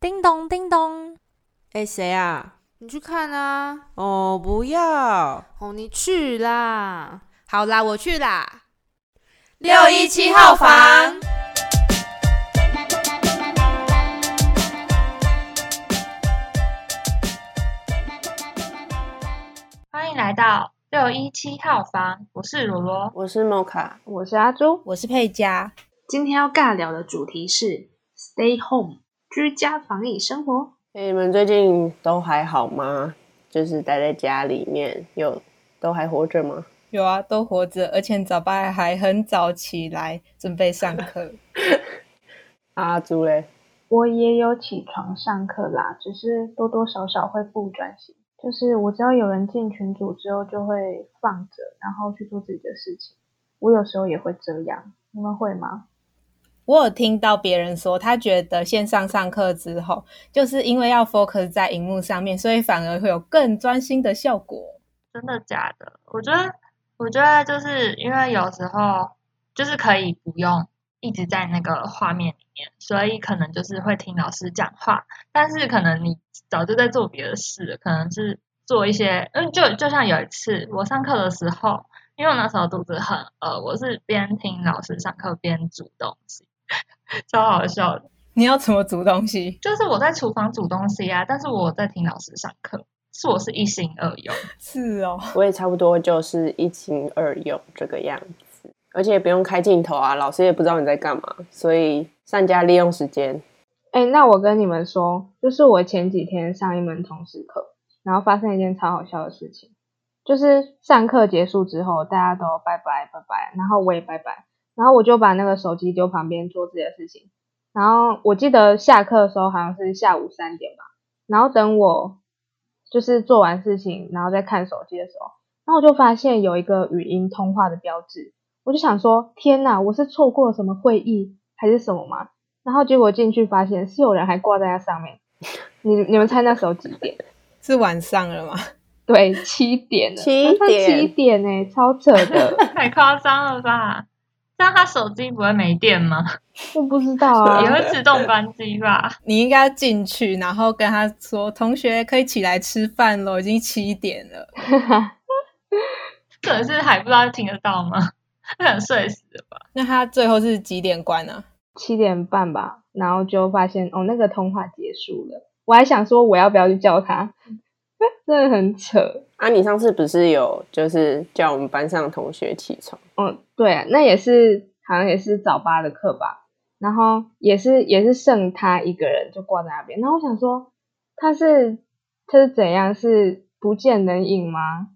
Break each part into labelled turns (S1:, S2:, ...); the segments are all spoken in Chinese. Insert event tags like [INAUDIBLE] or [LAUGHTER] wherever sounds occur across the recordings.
S1: 叮咚叮咚，
S2: 哎，谁啊？
S3: 你去看啊！
S2: 哦，不要！
S3: 哦，你去啦！
S1: 好啦，我去啦。
S2: 六一七号房，
S4: 欢迎来到六一七号房，我是罗罗，
S2: 我是莫卡，
S5: 我是阿朱，
S1: 我是佩佳。
S5: 今天要尬聊的主题是 Stay Home，居家防疫生活。
S2: 你们最近都还好吗？就是待在家里面，有都还活着吗？
S1: 有啊，都活着，而且早班还很早起来准备上课。[LAUGHS]
S2: 阿朱嘞，
S5: 我也有起床上课啦，只是多多少少会不专心。就是我只要有人进群组之后，就会放着，然后去做自己的事情。我有时候也会这样，你们会吗？
S1: 我有听到别人说，他觉得线上上课之后，就是因为要 focus 在荧幕上面，所以反而会有更专心的效果。
S4: 真的假的？我觉得，我觉得就是因为有时候就是可以不用一直在那个画面里面，所以可能就是会听老师讲话，但是可能你早就在做别的事，可能是做一些，嗯，就就像有一次我上课的时候，因为我那时候肚子很饿，我是边听老师上课边煮东西。[LAUGHS] 超好笑的！
S1: 你要怎么煮东西？
S4: 就是我在厨房煮东西啊，但是我在听老师上课，是我是一心二用。[LAUGHS]
S1: 是哦，
S2: 我也差不多就是一心二用这个样子，而且也不用开镜头啊，老师也不知道你在干嘛，所以善加利用时间。
S5: 哎，那我跟你们说，就是我前几天上一门通识课，然后发生一件超好笑的事情，就是上课结束之后，大家都拜拜拜拜，然后我也拜拜。然后我就把那个手机丢旁边做自己的事情。然后我记得下课的时候好像是下午三点吧。然后等我就是做完事情，然后再看手机的时候，然后我就发现有一个语音通话的标志。我就想说，天哪，我是错过了什么会议还是什么吗？然后结果进去发现是有人还挂在那上面。你你们猜那时候几点？[LAUGHS]
S1: 是晚上了吗？[LAUGHS]
S5: 对，七点。
S2: 七点？
S5: 七点哎，超扯的，[LAUGHS]
S4: 太夸张了吧？那他手机不会没电吗？
S5: 我不知道啊，[LAUGHS]
S4: 也会自动关机吧？
S1: 你应该进去，然后跟他说：“同学可以起来吃饭了，已经七点了。”
S4: 可能是还不知道听得到吗？可能睡死了吧？
S1: 那他最后是几点关呢？
S5: 七点半吧，然后就发现哦，那个通话结束了。我还想说我要不要去叫他，[LAUGHS] 真的很扯。
S2: 啊，你上次不是有就是叫我们班上同学起床？
S5: 嗯，对，那也是好像也是早八的课吧，然后也是也是剩他一个人就挂在那边。然后我想说他是他是怎样是不见人影吗？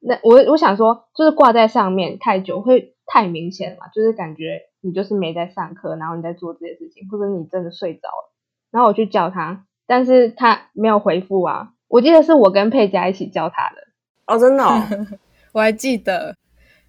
S5: 那我我想说就是挂在上面太久会太明显嘛，就是感觉你就是没在上课，然后你在做这些事情，或者你真的睡着了。然后我去叫他，但是他没有回复啊。我记得是我跟佩佳一起叫他的。
S2: 哦，真的，哦，[LAUGHS]
S1: 我还记得，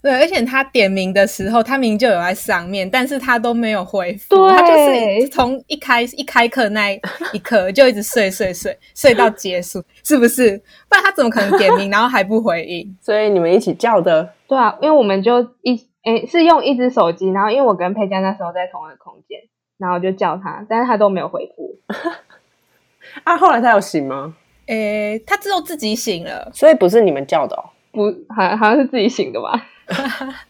S1: 对，而且他点名的时候，他名就有在上面，但是他都没有回复，他就是从一开一开课那一刻就一直睡睡睡睡到结束，是不是？不然他怎么可能点名然后还不回应？[LAUGHS]
S2: 所以你们一起叫的？
S5: 对啊，因为我们就一诶是用一只手机，然后因为我跟佩佳那时候在同一个空间，然后就叫他，但是他都没有回复。[LAUGHS]
S2: 啊，后来他有醒吗？
S1: 诶，他之后自己醒了，
S2: 所以不是你们叫的哦，
S5: 不，好好像是自己醒的吧？[LAUGHS]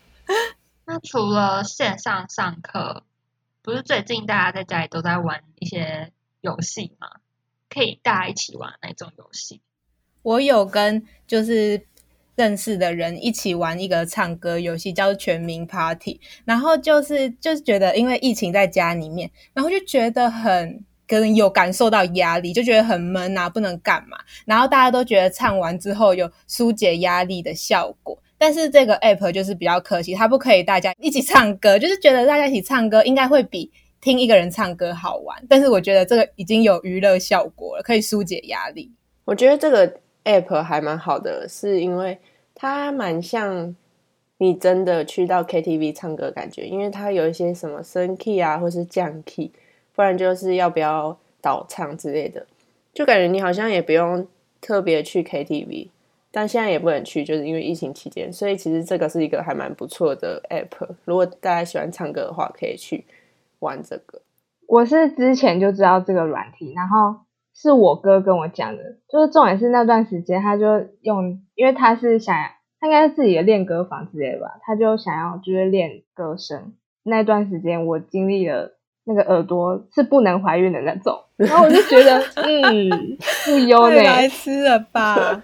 S4: 那除了线上上课，不是最近大家在家里都在玩一些游戏吗？可以大家一起玩那种游戏？
S1: 我有跟就是认识的人一起玩一个唱歌游戏，叫全民 Party，然后就是就是觉得因为疫情在家里面，然后就觉得很。可能有感受到压力，就觉得很闷啊，不能干嘛。然后大家都觉得唱完之后有疏解压力的效果，但是这个 app 就是比较可惜，它不可以大家一起唱歌，就是觉得大家一起唱歌应该会比听一个人唱歌好玩。但是我觉得这个已经有娱乐效果了，可以疏解压力。
S2: 我觉得这个 app 还蛮好的，是因为它蛮像你真的去到 KTV 唱歌感觉，因为它有一些什么升 key 啊，或是降 key。不然就是要不要倒唱之类的，就感觉你好像也不用特别去 KTV，但现在也不能去，就是因为疫情期间，所以其实这个是一个还蛮不错的 app。如果大家喜欢唱歌的话，可以去玩这个。
S5: 我是之前就知道这个软体，然后是我哥跟我讲的，就是重点是那段时间他就用，因为他是想他应该是自己的练歌房之类的吧，他就想要就是练歌声。那段时间我经历了那个耳朵是不能怀孕的那种，然后我就觉得 [LAUGHS] 嗯不优呢，
S1: 太白痴了吧？[LAUGHS]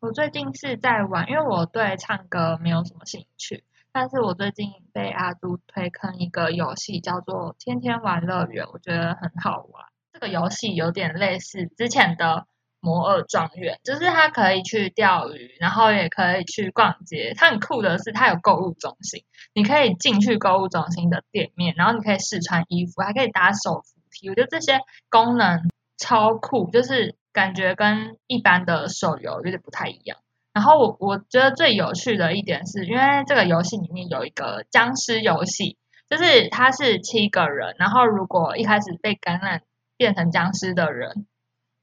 S4: 我最近是在玩，因为我对唱歌没有什么兴趣，但是我最近被阿朱推坑一个游戏，叫做《天天玩乐园》，我觉得很好玩。这个游戏有点类似之前的摩尔庄园，就是它可以去钓鱼，然后也可以去逛街。它很酷的是，它有购物中心，你可以进去购物中心的店面，然后你可以试穿衣服，还可以打手扶梯。我觉得这些功能超酷，就是感觉跟一般的手游有点不太一样。然后我我觉得最有趣的一点是，因为这个游戏里面有一个僵尸游戏，就是它是七个人，然后如果一开始被感染变成僵尸的人，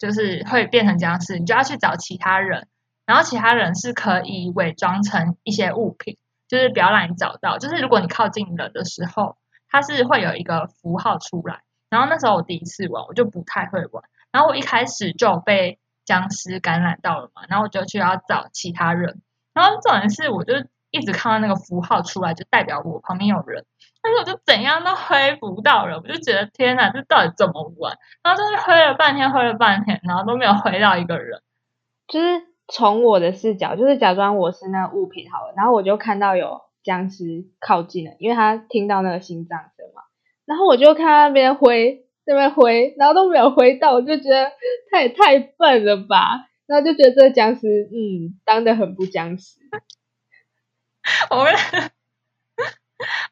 S4: 就是会变成僵尸，你就要去找其他人，然后其他人是可以伪装成一些物品，就是不要让你找到。就是如果你靠近了的时候，它是会有一个符号出来。然后那时候我第一次玩，我就不太会玩，然后我一开始就被僵尸感染到了嘛，然后我就去要找其他人，然后重点是我就一直看到那个符号出来，就代表我旁边有人，但是我就怎样都挥不到人，我就觉得天哪，这到底怎么玩？然后就是挥了半天，挥了半天，然后都没有挥到一个人。
S5: 就是从我的视角，就是假装我是那个物品好了，然后我就看到有僵尸靠近了，因为他听到那个心脏声嘛，然后我就看那边挥，那边挥，然后都没有挥到，我就觉得他也太笨了吧，然后就觉得这个僵尸，嗯，当的很不僵尸。[LAUGHS]
S4: 我跟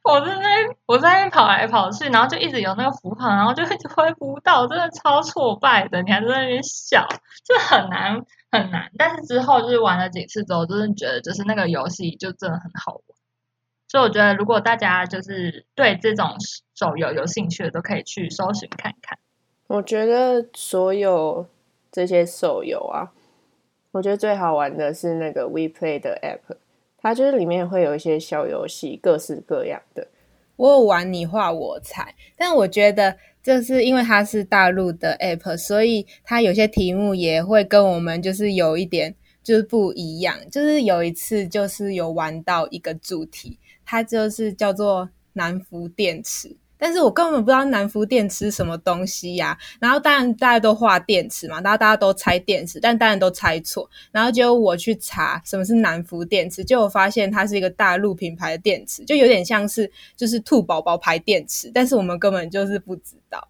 S4: 我在我在那边跑来跑去，然后就一直有那个符号，然后就一直挥不到，真的超挫败的。你还在那边笑，就很难很难。但是之后就是玩了几次之后，真的觉得就是那个游戏就真的很好玩。所以我觉得如果大家就是对这种手游有兴趣的，都可以去搜寻看看。
S2: 我觉得所有这些手游啊，我觉得最好玩的是那个 WePlay 的 App，它就是里面会有一些小游戏，各式各样的。
S1: 我有玩你画我猜，但我觉得就是因为它是大陆的 app，所以它有些题目也会跟我们就是有一点就是不一样。就是有一次就是有玩到一个主题，它就是叫做南孚电池。但是我根本不知道南孚电池是什么东西呀、然后当然大家都画电池嘛，然后大家都猜电池，但当然都猜错。然后结果我去查什么是南孚电池，结果发现它是一个大陆品牌的电池，就有点像是就是兔宝宝牌电池，但是我们根本就是不知道。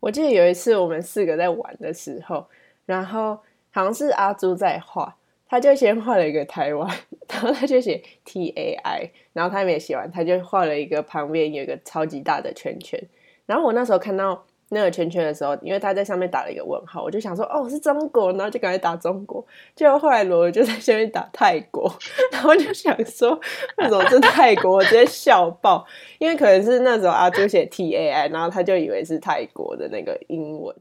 S2: 我记得有一次我们四个在玩的时候，然后好像是阿朱在画，他就先画了一个台湾，[LAUGHS] 然后他就写 T A I，然后他没写完，他就画了一个旁边有一个超级大的圈圈。然后我那时候看到那个圈圈的时候，因为他在上面打了一个问号，我就想说哦是中国，然后就赶快打中国。结果后来罗就在下面打泰国，[LAUGHS] 然后就想说为什么是泰国，我直接笑爆，因为可能是那时候阿朱写 T A I，然后他就以为是泰国的那个英文。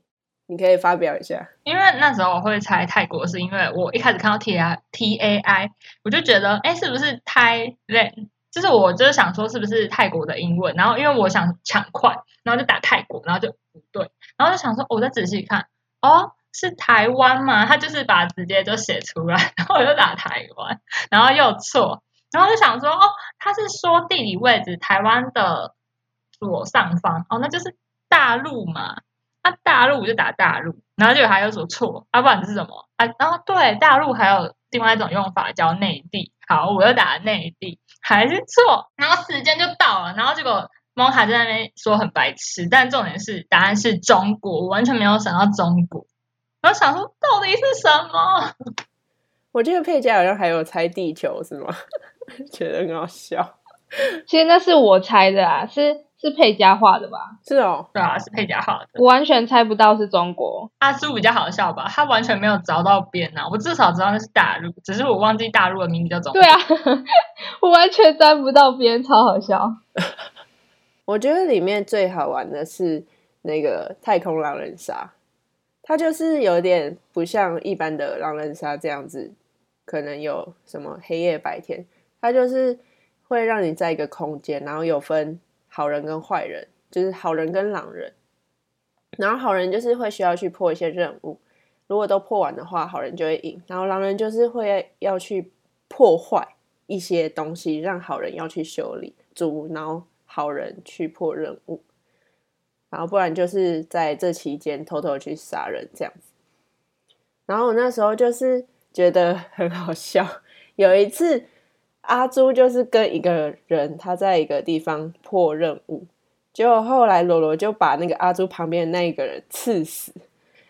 S2: 你可以发表一下。
S4: 因为那时候我会猜泰国，是因为我一开始看到 T A T A I，我就觉得，哎，是不是 Thailand？就是我就是想说，是不是泰国的英文？然后因为我想抢快，然后就打泰国，然后就不对，然后就想说，我再仔细看，哦，是台湾吗？他就是把直接就写出来，然后我就打台湾，然后又错，然后就想说，哦，他是说地理位置台湾的左上方，哦，那就是大陆嘛。那、大陆就打大陆，然后结果还有所错，啊、不然是什么？啊，然后对，大陆还有另外一种用法叫内地，好，我又打内地，还是错，然后时间就到了，然后结果猫还在那边说很白痴，但重点是答案是中国，我完全没有想到中国，然后想说到底是什么？
S2: 我记得佩佳好像还有猜地球是吗？[LAUGHS] 觉得很好笑。
S5: 其实那是我猜的啊，是是配佳画的吧？
S2: 是哦，
S4: 对啊，是配佳画的。
S5: 我完全猜不到是中国。
S4: 阿苏比较好笑吧？他完全没有找到边啊！我至少知道那是大陆，只是我忘记大陆的名字叫中国。
S5: 对啊，[LAUGHS] 我完全沾不到边，超好笑。[LAUGHS]
S2: 我觉得里面最好玩的是那个太空狼人杀，它就是有点不像一般的狼人杀这样子，可能有什么黑夜白天，它就是会让你在一个空间，然后有分好人跟坏人就是好人跟狼人。然后好人就是会需要去破一些任务，如果都破完的话，好人就会赢。然后狼人就是会要去破坏一些东西，让好人要去修理，阻挠好人去破任务。然后不然就是在这期间偷偷去杀人这样子。然后我那时候就是觉得很好笑，有一次阿朱就是跟一个人他在一个地方破任务。结果后来罗罗就把那个阿朱旁边的那一个人刺死，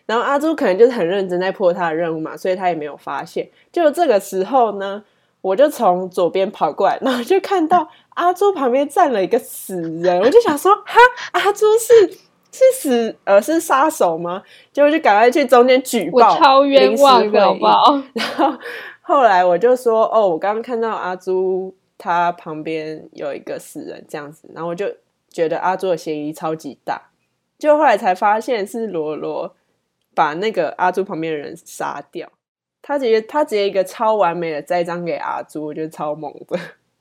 S2: 然后阿朱可能就是很认真在破他的任务嘛，所以他也没有发现。就这个时候呢，我就从左边跑过来，然后就看到阿朱旁边站了一个死人，我就想说，哈，阿朱是是死呃是杀手吗？结果就赶快去中间举报，
S5: 我超冤枉的，好不好？
S2: 然后后来我就说，哦，我刚刚看到阿朱他旁边有一个死人这样子，然后我就。觉得阿朱的嫌疑超级大，就后来才发现是罗罗把那个阿朱旁边的人杀掉。他直接他直接一个超完美的栽赃给阿朱，我觉得超猛的。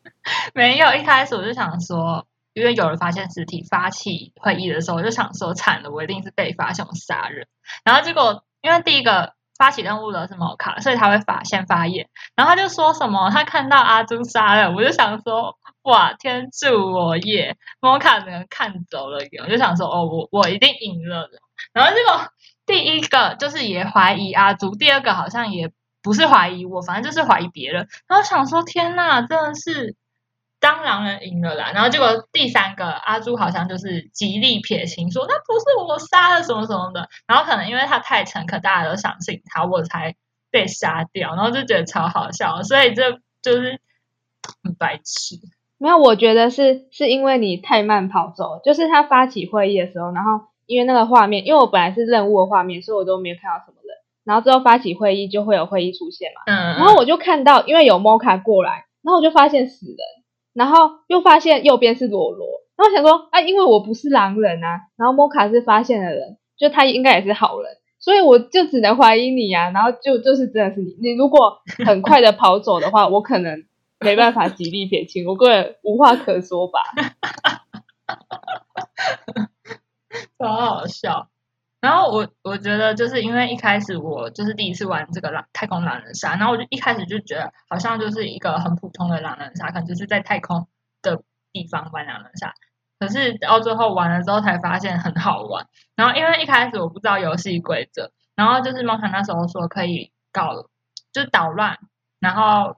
S2: [LAUGHS]
S4: 没有，一开始我就想说，因为有人发现尸体，发起会议的时候，我就想说惨了，我一定是被发现我杀人。然后结果因为第一个。发起任务的是摩卡，所以他会发先发言，然后他就说什么他看到阿朱杀了，我就想说哇天助我也，摩卡能看走了，我就想说哦我我一定赢了的，然后结果第一个就是也怀疑阿朱，第二个好像也不是怀疑我，反正就是怀疑别人，然后想说天呐，真的是。当狼人赢了啦，然后结果第三个阿朱好像就是极力撇清，说那不是我杀的什么什么的，然后可能因为他太诚恳，大家都相信他，我才被杀掉，然后就觉得超好笑，所以这就是很白痴。
S5: 没有，我觉得是是因为你太慢跑走，就是他发起会议的时候，然后因为那个画面，因为我本来是任务的画面，所以我都没有看到什么人，然后之后发起会议就会有会议出现嘛，嗯，然后我就看到，因为有摩卡过来，然后我就发现死人。然后又发现右边是罗罗，然后想说啊，因为我不是狼人啊，然后摩卡是发现的人，就他应该也是好人，所以我就只能怀疑你啊。然后就就是真的是你，你如果很快的跑走的话，我可能没办法极力撇清，我个人无话可说吧。[LAUGHS]
S4: 好好笑。然后我我觉得就是因为一开始我就是第一次玩这个狼太空狼人杀，然后我就一开始就觉得好像就是一个很普通的狼人杀，可能就是在太空的地方玩狼人杀。可是到最后玩了之后才发现很好玩。然后因为一开始我不知道游戏规则，然后就是猫卡那时候说可以搞就是捣乱，然后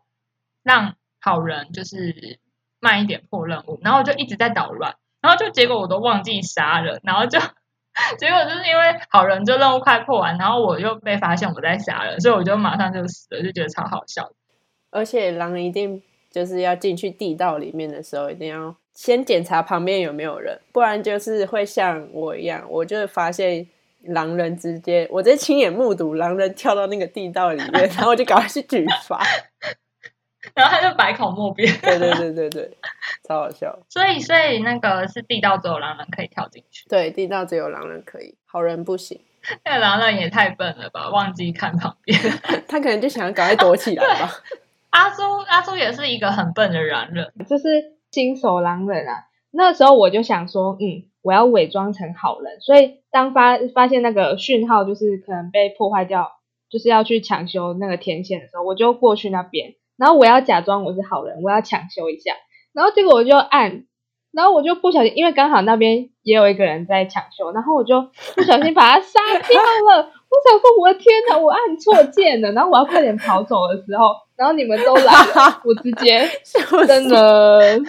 S4: 让好人就是慢一点破任务，然后就一直在捣乱，然后就结果我都忘记杀人，然后就。[LAUGHS] 结果就是因为好人就任务快破完，然后我又被发现我在杀人，所以我就马上就死了，就觉得超好笑。
S2: 而且狼一定就是要进去地道里面的时候，一定要先检查旁边有没有人，不然就是会像我一样，我就发现狼人直接，我直接亲眼目睹狼人跳到那个地道里面，[LAUGHS] 然后我就赶快去举发。
S4: 然后他就百口莫辩，
S2: 对对对对对，超好笑。
S4: 所以所以那个是地道只有狼人可以跳进去，
S2: 对，地道只有狼人可以，好人不行。[LAUGHS]
S4: 那狼人也太笨了吧，忘记看旁边，[LAUGHS]
S2: 他可能就想要赶快躲起来吧。[LAUGHS]
S4: 阿朱阿朱也是一个很笨的狼人，
S5: 就是新手狼人啊。那时候我就想说，嗯，我要伪装成好人，所以当发发现那个讯号就是可能被破坏掉，就是要去抢修那个天线的时候，我就过去那边。然后我要假装我是好人，我要抢修一下，然后结果我就按，然后我就不小心，因为刚好那边也有一个人在抢修，然后我就不小心把他杀掉了。我想说，我的天哪，我按错键了。然后我要快点跑走的时候，然后你们都来了，我直接 [LAUGHS] 真的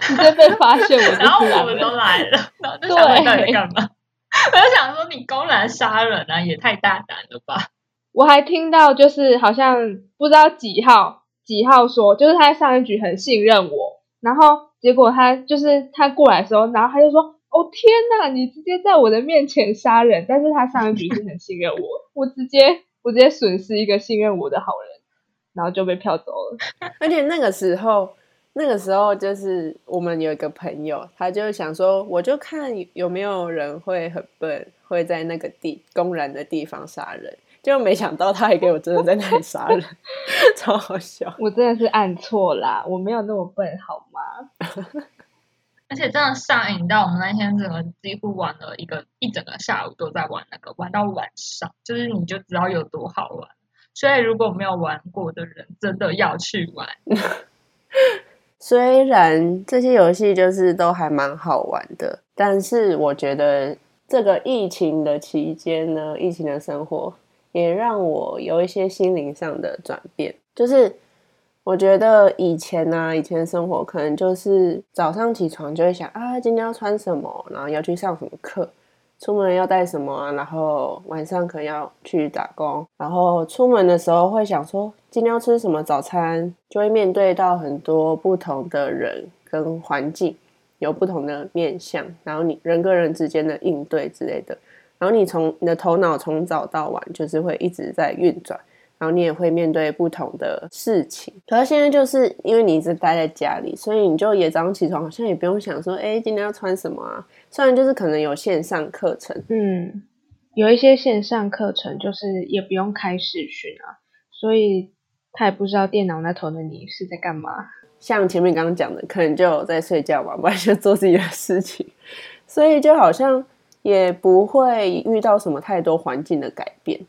S5: 直接被发现，我
S4: 然后我们都来了，然后就想你在干嘛？[LAUGHS] 我就想说，你公然杀人啊，也太大胆了吧！
S5: 我还听到就是好像不知道几号。几号说，就是他上一局很信任我，然后结果他就是他过来的时候，然后他就说：“哦天呐，你直接在我的面前杀人！”但是他上一局是很信任我，我直接我直接损失一个信任我的好人，然后就被票走了。[LAUGHS]
S2: 而且那个时候，那个时候就是我们有一个朋友，他就想说，我就看有没有人会很笨，会在那个地公然的地方杀人。就没想到他还给我真的在那里杀人，[LAUGHS] 超好笑！
S5: 我真的是按错啦，我没有那么笨，好吗？
S4: 而且真的上瘾到我们那天整个几乎玩了一个一整个下午都在玩那个，玩到晚上，就是你就知道有多好玩。所以如果没有玩过的人，真的要去玩。[LAUGHS]
S2: 虽然这些游戏就是都还蛮好玩的，但是我觉得这个疫情的期间呢，疫情的生活也让我有一些心灵上的转变。就是我觉得以前呢、以前生活可能就是早上起床就会想啊，今天要穿什么，然后要去上什么课，出门要带什么啊，然后晚上可能要去打工，然后出门的时候会想说今天要吃什么早餐，就会面对到很多不同的人跟环境，有不同的面向，然后你人跟人之间的应对之类的，然后你从你的头脑从早到晚就是会一直在运转。然后你也会面对不同的事情，可是现在就是因为你一直待在家里，所以你就也早上起床好像也不用想说，哎，今天要穿什么啊？虽然就是可能有线上课程，
S5: 嗯，有一些线上课程就是也不用开视讯啊，所以他也不知道电脑那头的你是在干嘛。
S2: 像前面刚刚讲的，可能就在睡觉嘛，不然就做自己的事情，所以就好像也不会遇到什么太多环境的改变。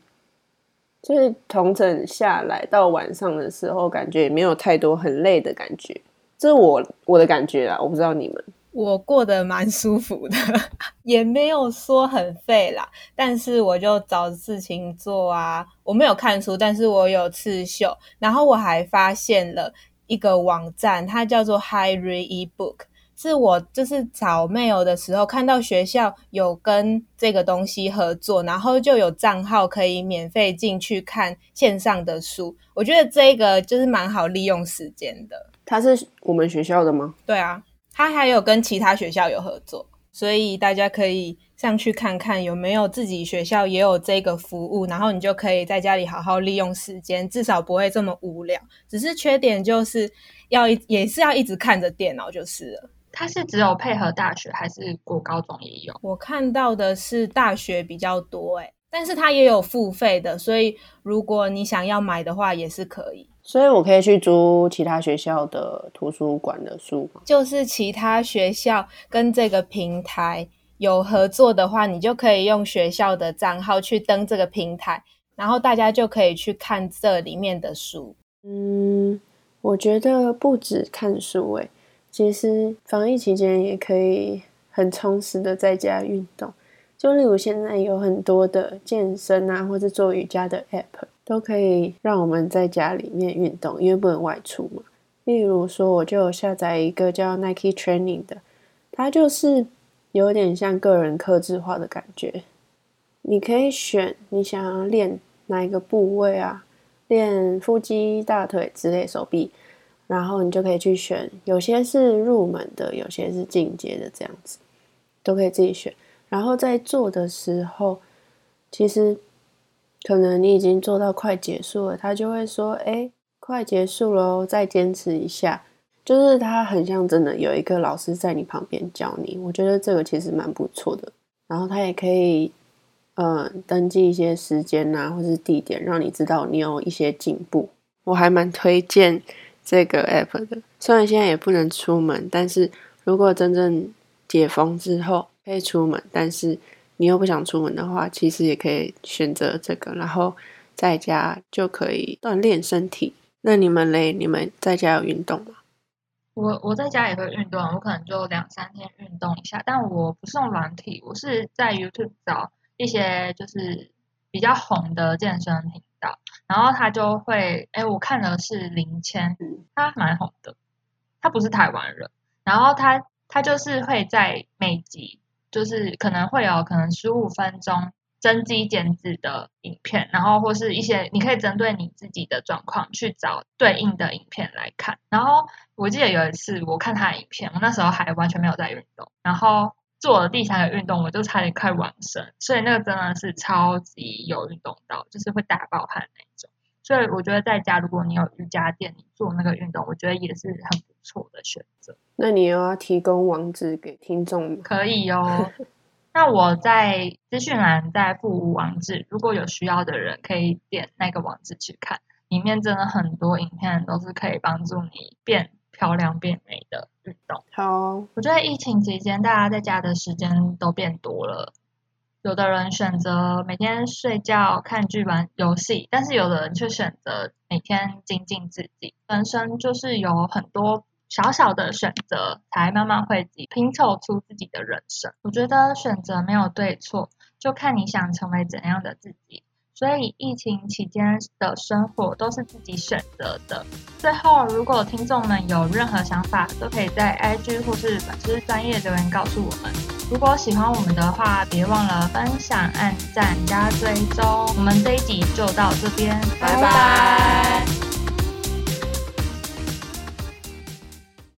S2: 就是同整下来到晚上的时候，感觉也没有太多很累的感觉，这是我我的感觉啦，我不知道你们。
S1: 我过得蛮舒服的，[LAUGHS] 也没有说很废啦，但是我就找事情做啊。我没有看书，但是我有刺绣，然后我还发现了一个网站，它叫做 High Read eBook。是我就是找 mail 的时候看到学校有跟这个东西合作，然后就有账号可以免费进去看线上的书。我觉得这个就是蛮好利用时间的。
S2: 它是我们学校的吗？
S1: 对啊，它还有跟其他学校有合作，所以大家可以上去看看有没有自己学校也有这个服务，然后你就可以在家里好好利用时间，至少不会这么无聊。只是缺点就是要一也是要一直看着电脑就是了。
S4: 它是只有配合大学，还是国高中也有？
S1: 我看到的是大学比较多诶，但是它也有付费的，所以如果你想要买的话也是可以。
S2: 所以我可以去租其他学校的图书馆的书吗？
S1: 就是其他学校跟这个平台有合作的话，你就可以用学校的账号去登这个平台，然后大家就可以去看这里面的书。
S2: 嗯，我觉得不止看书诶。其实防疫期间也可以很充实的在家运动，就例如现在有很多的健身啊，或者做瑜伽的 app，都可以让我们在家里面运动，因为不能外出嘛。例如说，我就下载一个叫 Nike Training 的，它就是有点像个人克制化的感觉。你可以选你想要练哪一个部位啊，练腹肌、大腿之类，手臂。然后你就可以去选，有些是入门的，有些是进阶的，这样子都可以自己选。然后在做的时候，其实可能你已经做到快结束了，他就会说：“哎，快结束了，再坚持一下。”就是他很像真的有一个老师在你旁边教你，我觉得这个其实蛮不错的。然后他也可以，嗯，登记一些时间啊，或是地点，让你知道你有一些进步。我还蛮推荐。这个 app 的，虽然现在也不能出门，但是如果真正解封之后可以出门，但是你又不想出门的话，其实也可以选择这个，然后在家就可以锻炼身体。那你们嘞？你们在家有运动吗？
S4: 我我在家也会运动，我可能就两三天运动一下，但我不是用软体，我是在 YouTube 找一些就是比较红的健身频道。然后他就会，哎，我看的是林谦，他蛮红的，他不是台湾人。然后他他就是会在每集，就是可能会有可能十五分钟增肌减脂的影片，然后或是一些你可以针对你自己的状况去找对应的影片来看。然后我记得有一次我看他的影片，我那时候还完全没有在运动，然后做了第三个运动，我就差点快完身，所以那个真的是超级有运动到，就是会大爆汗那种。所以我觉得在家，如果你有瑜伽垫，你做那个运动，我觉得也是很不错的选择。
S2: 那你又要提供网址给听众吗？
S4: 可以哦。那我在资讯栏再附网址，如果有需要的人可以点那个网址去看，里面真的很多影片都是可以帮助你变漂亮、变美的运动。
S2: 好，
S4: 我觉得疫情期间大家在家的时间都变多了，有的人选择每天睡觉、看剧、玩游戏，但是有的人却选择每天精进自己。人生就是有很多小小的选择，才慢慢汇集，拼凑出自己的人生。我觉得选择没有对错，就看你想成为怎样的自己。所以疫情期间的生活都是自己选择的。最后，如果听众们有任何想法，都可以在 IG 或是粉丝专业留言告诉我们。如果喜欢我们的话，别忘了分享、按赞、加追踪。我们这一集就到这边，拜拜